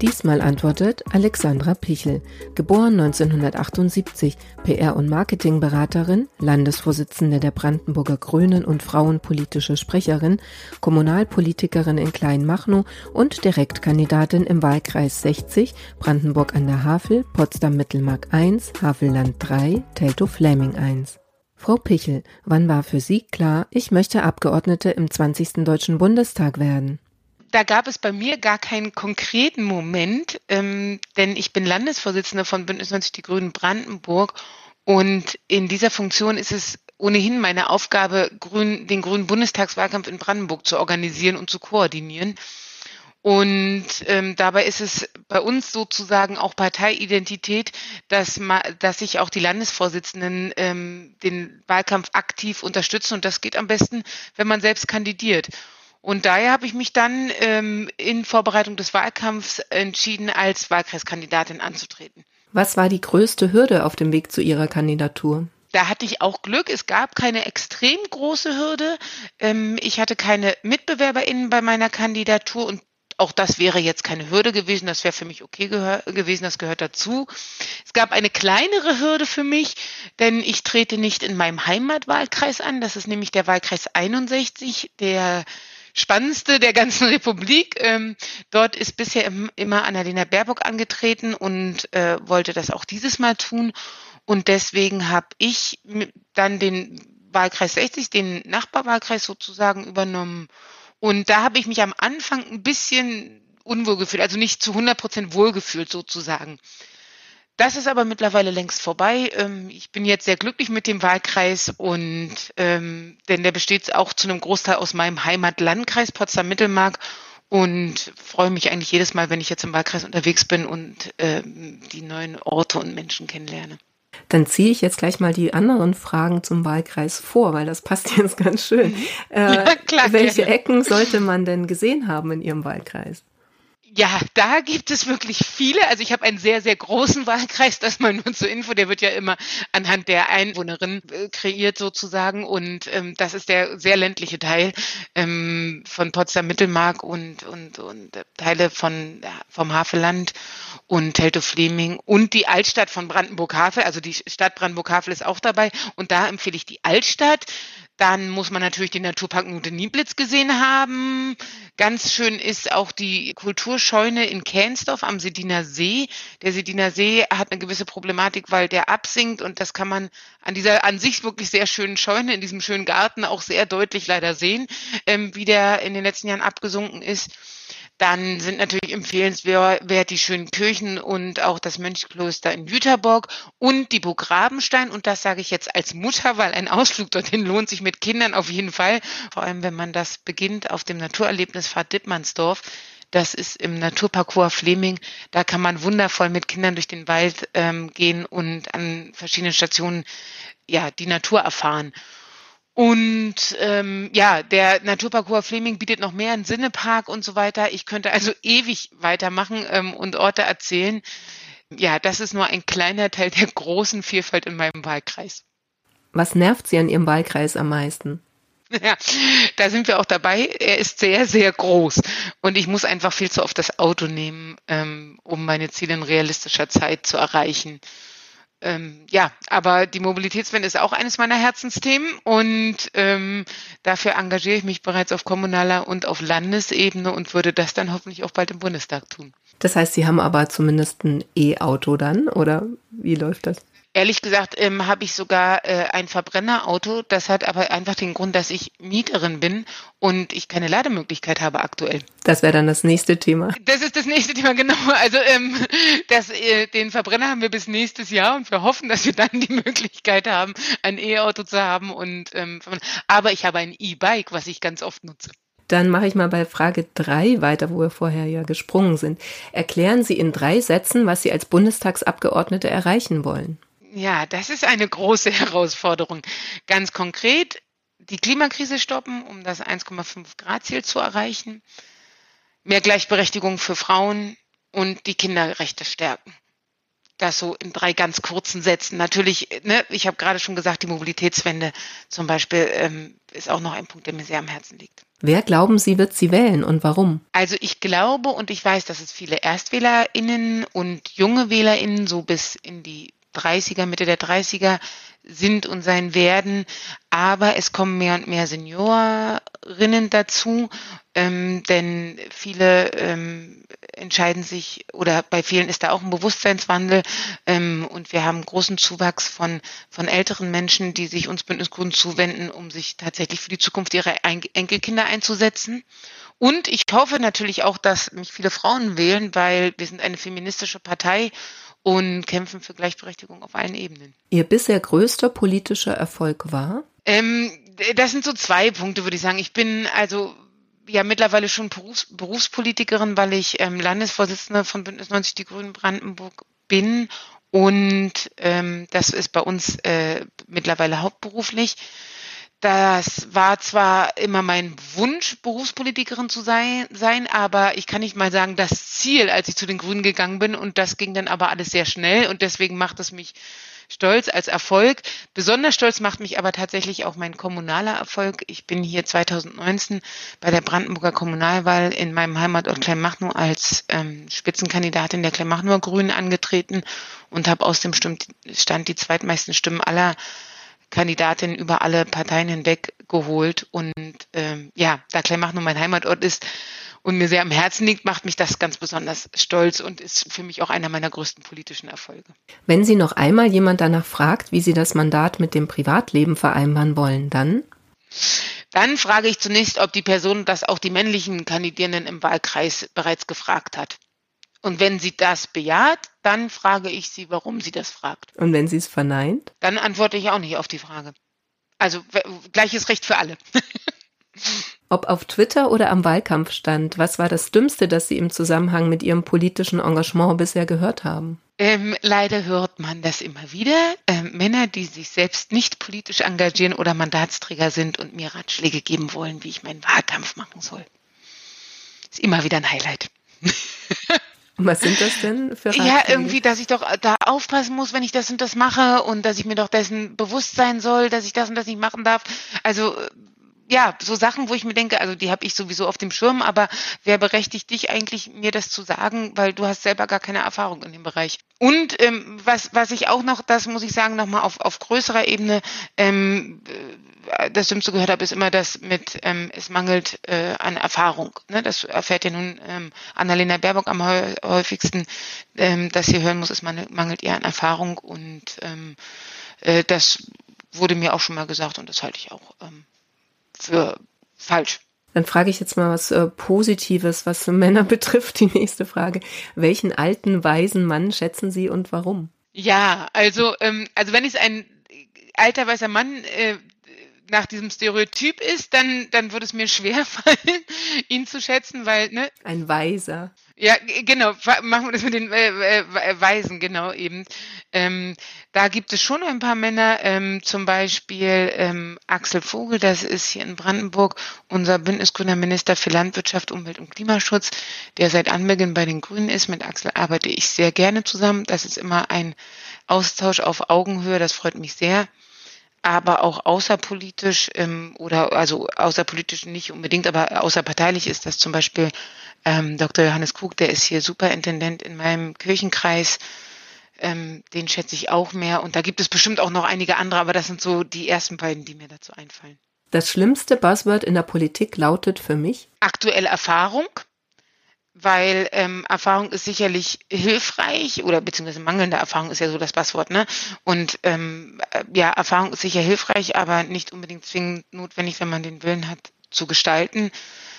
Diesmal antwortet Alexandra Pichel, geboren 1978, PR- und Marketingberaterin, Landesvorsitzende der Brandenburger Grünen und frauenpolitische Sprecherin, Kommunalpolitikerin in Kleinmachnow und Direktkandidatin im Wahlkreis 60, Brandenburg an der Havel, Potsdam-Mittelmark 1, Havelland 3, Teltow-Fläming 1. Frau Pichel, wann war für Sie klar, ich möchte Abgeordnete im 20. Deutschen Bundestag werden? Da gab es bei mir gar keinen konkreten Moment, ähm, denn ich bin Landesvorsitzende von Bündnis 90 Die Grünen Brandenburg und in dieser Funktion ist es ohnehin meine Aufgabe, Grün, den Grünen Bundestagswahlkampf in Brandenburg zu organisieren und zu koordinieren. Und ähm, dabei ist es bei uns sozusagen auch Parteiidentität, dass, dass sich auch die Landesvorsitzenden ähm, den Wahlkampf aktiv unterstützen. Und das geht am besten, wenn man selbst kandidiert. Und daher habe ich mich dann ähm, in Vorbereitung des Wahlkampfs entschieden, als Wahlkreiskandidatin anzutreten. Was war die größte Hürde auf dem Weg zu Ihrer Kandidatur? Da hatte ich auch Glück. Es gab keine extrem große Hürde. Ähm, ich hatte keine MitbewerberInnen bei meiner Kandidatur und auch das wäre jetzt keine Hürde gewesen, das wäre für mich okay gewesen, das gehört dazu. Es gab eine kleinere Hürde für mich, denn ich trete nicht in meinem Heimatwahlkreis an, das ist nämlich der Wahlkreis 61, der spannendste der ganzen Republik. Ähm, dort ist bisher im, immer Annalena Baerbock angetreten und äh, wollte das auch dieses Mal tun. Und deswegen habe ich dann den Wahlkreis 60, den Nachbarwahlkreis sozusagen übernommen. Und da habe ich mich am Anfang ein bisschen unwohl gefühlt, also nicht zu 100 Prozent wohlgefühlt sozusagen. Das ist aber mittlerweile längst vorbei. Ähm, ich bin jetzt sehr glücklich mit dem Wahlkreis und ähm, denn der besteht auch zu einem Großteil aus meinem Heimatlandkreis Potsdam-Mittelmark und freue mich eigentlich jedes Mal, wenn ich jetzt im Wahlkreis unterwegs bin und ähm, die neuen Orte und Menschen kennenlerne. Dann ziehe ich jetzt gleich mal die anderen Fragen zum Wahlkreis vor, weil das passt jetzt ganz schön. Mhm. Äh, ja, klar, welche gerne. Ecken sollte man denn gesehen haben in Ihrem Wahlkreis? Ja, da gibt es wirklich viele. Also ich habe einen sehr, sehr großen Wahlkreis, das mal nur zur Info, der wird ja immer anhand der Einwohnerin äh, kreiert sozusagen. Und ähm, das ist der sehr ländliche Teil ähm, von Potsdam-Mittelmark und, und, und Teile von, vom Havelland und Teltow-Fleming und die Altstadt von Brandenburg-Havel. Also die Stadt Brandenburg-Havel ist auch dabei. Und da empfehle ich die Altstadt. Dann muss man natürlich den Naturpark Nute Nieblitz gesehen haben. Ganz schön ist auch die Kulturscheune in Kähnsdorf am Sediner See. Der Sediner See hat eine gewisse Problematik, weil der absinkt und das kann man an dieser an sich wirklich sehr schönen Scheune in diesem schönen Garten auch sehr deutlich leider sehen, ähm, wie der in den letzten Jahren abgesunken ist. Dann sind natürlich empfehlenswert die schönen Kirchen und auch das Mönchkloster in Jüterborg und die Burg Rabenstein. Und das sage ich jetzt als Mutter, weil ein Ausflug dorthin lohnt sich mit Kindern auf jeden Fall. Vor allem, wenn man das beginnt auf dem Naturerlebnisfahrt Dittmannsdorf. Das ist im Naturparcours Fleming. Da kann man wundervoll mit Kindern durch den Wald ähm, gehen und an verschiedenen Stationen ja die Natur erfahren. Und ähm, ja, der Naturparcours Fleming bietet noch mehr einen Sinnepark und so weiter. Ich könnte also ewig weitermachen ähm, und Orte erzählen. Ja, das ist nur ein kleiner Teil der großen Vielfalt in meinem Wahlkreis. Was nervt Sie an Ihrem Wahlkreis am meisten? Ja, da sind wir auch dabei. Er ist sehr, sehr groß und ich muss einfach viel zu oft das Auto nehmen, ähm, um meine Ziele in realistischer Zeit zu erreichen. Ähm, ja, aber die Mobilitätswende ist auch eines meiner Herzensthemen und ähm, dafür engagiere ich mich bereits auf kommunaler und auf Landesebene und würde das dann hoffentlich auch bald im Bundestag tun. Das heißt, Sie haben aber zumindest ein E-Auto dann oder wie läuft das? Ehrlich gesagt ähm, habe ich sogar äh, ein Verbrennerauto. Das hat aber einfach den Grund, dass ich Mieterin bin und ich keine Lademöglichkeit habe aktuell. Das wäre dann das nächste Thema. Das ist das nächste Thema, genau. Also ähm, das, äh, den Verbrenner haben wir bis nächstes Jahr und wir hoffen, dass wir dann die Möglichkeit haben, ein E-Auto zu haben. Und ähm, aber ich habe ein E-Bike, was ich ganz oft nutze. Dann mache ich mal bei Frage drei weiter, wo wir vorher ja gesprungen sind. Erklären Sie in drei Sätzen, was Sie als Bundestagsabgeordnete erreichen wollen. Ja, das ist eine große Herausforderung. Ganz konkret, die Klimakrise stoppen, um das 1,5 Grad Ziel zu erreichen, mehr Gleichberechtigung für Frauen und die Kinderrechte stärken. Das so in drei ganz kurzen Sätzen. Natürlich, ne, ich habe gerade schon gesagt, die Mobilitätswende zum Beispiel ähm, ist auch noch ein Punkt, der mir sehr am Herzen liegt. Wer glauben Sie, wird sie wählen und warum? Also ich glaube und ich weiß, dass es viele ErstwählerInnen und junge WählerInnen so bis in die 30er, Mitte der 30er sind und sein werden. Aber es kommen mehr und mehr Seniorinnen dazu, ähm, denn viele ähm, entscheiden sich oder bei vielen ist da auch ein Bewusstseinswandel ähm, und wir haben großen Zuwachs von, von älteren Menschen, die sich uns Bündnisgründen zuwenden, um sich tatsächlich für die Zukunft ihrer Enkelkinder einzusetzen. Und ich hoffe natürlich auch, dass mich viele Frauen wählen, weil wir sind eine feministische Partei und kämpfen für Gleichberechtigung auf allen Ebenen. Ihr bisher größter politischer Erfolg war? Ähm, das sind so zwei Punkte, würde ich sagen. Ich bin also ja mittlerweile schon Berufs Berufspolitikerin, weil ich ähm, Landesvorsitzende von Bündnis 90 Die Grünen Brandenburg bin und ähm, das ist bei uns äh, mittlerweile hauptberuflich. Das war zwar immer mein Wunsch, Berufspolitikerin zu sein, sein, aber ich kann nicht mal sagen, das Ziel, als ich zu den Grünen gegangen bin. Und das ging dann aber alles sehr schnell. Und deswegen macht es mich stolz als Erfolg. Besonders stolz macht mich aber tatsächlich auch mein kommunaler Erfolg. Ich bin hier 2019 bei der Brandenburger Kommunalwahl in meinem Heimatort Kleinmachnow als ähm, Spitzenkandidatin der Kleinmachnower Grünen angetreten und habe aus dem Stand die zweitmeisten Stimmen aller Kandidatinnen über alle Parteien hinweg geholt. Und ähm, ja, da Kleinmach nur mein Heimatort ist und mir sehr am Herzen liegt, macht mich das ganz besonders stolz und ist für mich auch einer meiner größten politischen Erfolge. Wenn Sie noch einmal jemand danach fragt, wie Sie das Mandat mit dem Privatleben vereinbaren wollen, dann? Dann frage ich zunächst, ob die Person das auch die männlichen Kandidierenden im Wahlkreis bereits gefragt hat. Und wenn sie das bejaht, dann frage ich sie, warum sie das fragt. Und wenn sie es verneint? Dann antworte ich auch nicht auf die Frage. Also gleiches Recht für alle. Ob auf Twitter oder am Wahlkampfstand, was war das Dümmste, das Sie im Zusammenhang mit Ihrem politischen Engagement bisher gehört haben? Ähm, leider hört man das immer wieder. Ähm, Männer, die sich selbst nicht politisch engagieren oder Mandatsträger sind und mir Ratschläge geben wollen, wie ich meinen Wahlkampf machen soll. Ist immer wieder ein Highlight. Was sind das denn für Ratschläge? Ja, irgendwie, dass ich doch da aufpassen muss, wenn ich das und das mache und dass ich mir doch dessen bewusst sein soll, dass ich das und das nicht machen darf. Also ja, so Sachen, wo ich mir denke, also die habe ich sowieso auf dem Schirm, aber wer berechtigt dich eigentlich, mir das zu sagen, weil du hast selber gar keine Erfahrung in dem Bereich. Und ähm, was, was ich auch noch, das muss ich sagen, nochmal auf, auf größerer Ebene, ähm, äh, das Dümmste gehört habe, ist immer das mit, ähm, es mangelt äh, an Erfahrung. Ne? Das erfährt ja nun ähm, Annalena Baerbock am häufigsten, ähm, dass sie hören muss, es mangelt ihr an Erfahrung und ähm, äh, das wurde mir auch schon mal gesagt und das halte ich auch ähm, für falsch. Dann frage ich jetzt mal was äh, Positives, was Männer betrifft. Die nächste Frage. Welchen alten, weisen Mann schätzen Sie und warum? Ja, also, ähm, also wenn es ein alter, weißer Mann äh, nach diesem Stereotyp ist, dann, dann würde es mir schwer fallen, ihn zu schätzen, weil, ne? Ein Weiser. Ja, genau, machen wir das mit den äh, äh, Weisen, genau eben. Ähm, da gibt es schon ein paar Männer, ähm, zum Beispiel ähm, Axel Vogel, das ist hier in Brandenburg unser bündnisgrüner Minister für Landwirtschaft, Umwelt und Klimaschutz, der seit Anbeginn bei den Grünen ist. Mit Axel arbeite ich sehr gerne zusammen. Das ist immer ein Austausch auf Augenhöhe, das freut mich sehr aber auch außerpolitisch ähm, oder also außerpolitisch nicht unbedingt, aber außerparteilich ist das zum Beispiel ähm, Dr. Johannes Krug, der ist hier Superintendent in meinem Kirchenkreis. Ähm, den schätze ich auch mehr. Und da gibt es bestimmt auch noch einige andere, aber das sind so die ersten beiden, die mir dazu einfallen. Das schlimmste Buzzword in der Politik lautet für mich? Aktuelle Erfahrung weil ähm, Erfahrung ist sicherlich hilfreich oder beziehungsweise mangelnde Erfahrung ist ja so das Passwort, ne? Und ähm, äh, ja, Erfahrung ist sicher hilfreich, aber nicht unbedingt zwingend notwendig, wenn man den Willen hat zu gestalten.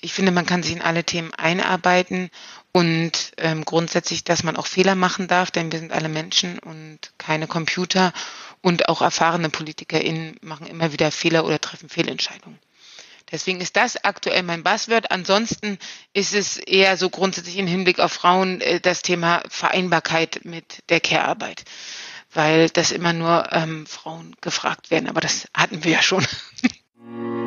Ich finde, man kann sich in alle Themen einarbeiten und ähm, grundsätzlich, dass man auch Fehler machen darf, denn wir sind alle Menschen und keine Computer und auch erfahrene PolitikerInnen machen immer wieder Fehler oder treffen Fehlentscheidungen. Deswegen ist das aktuell mein Buzzword. Ansonsten ist es eher so grundsätzlich im Hinblick auf Frauen äh, das Thema Vereinbarkeit mit der Care-Arbeit, weil das immer nur ähm, Frauen gefragt werden. Aber das hatten wir ja schon.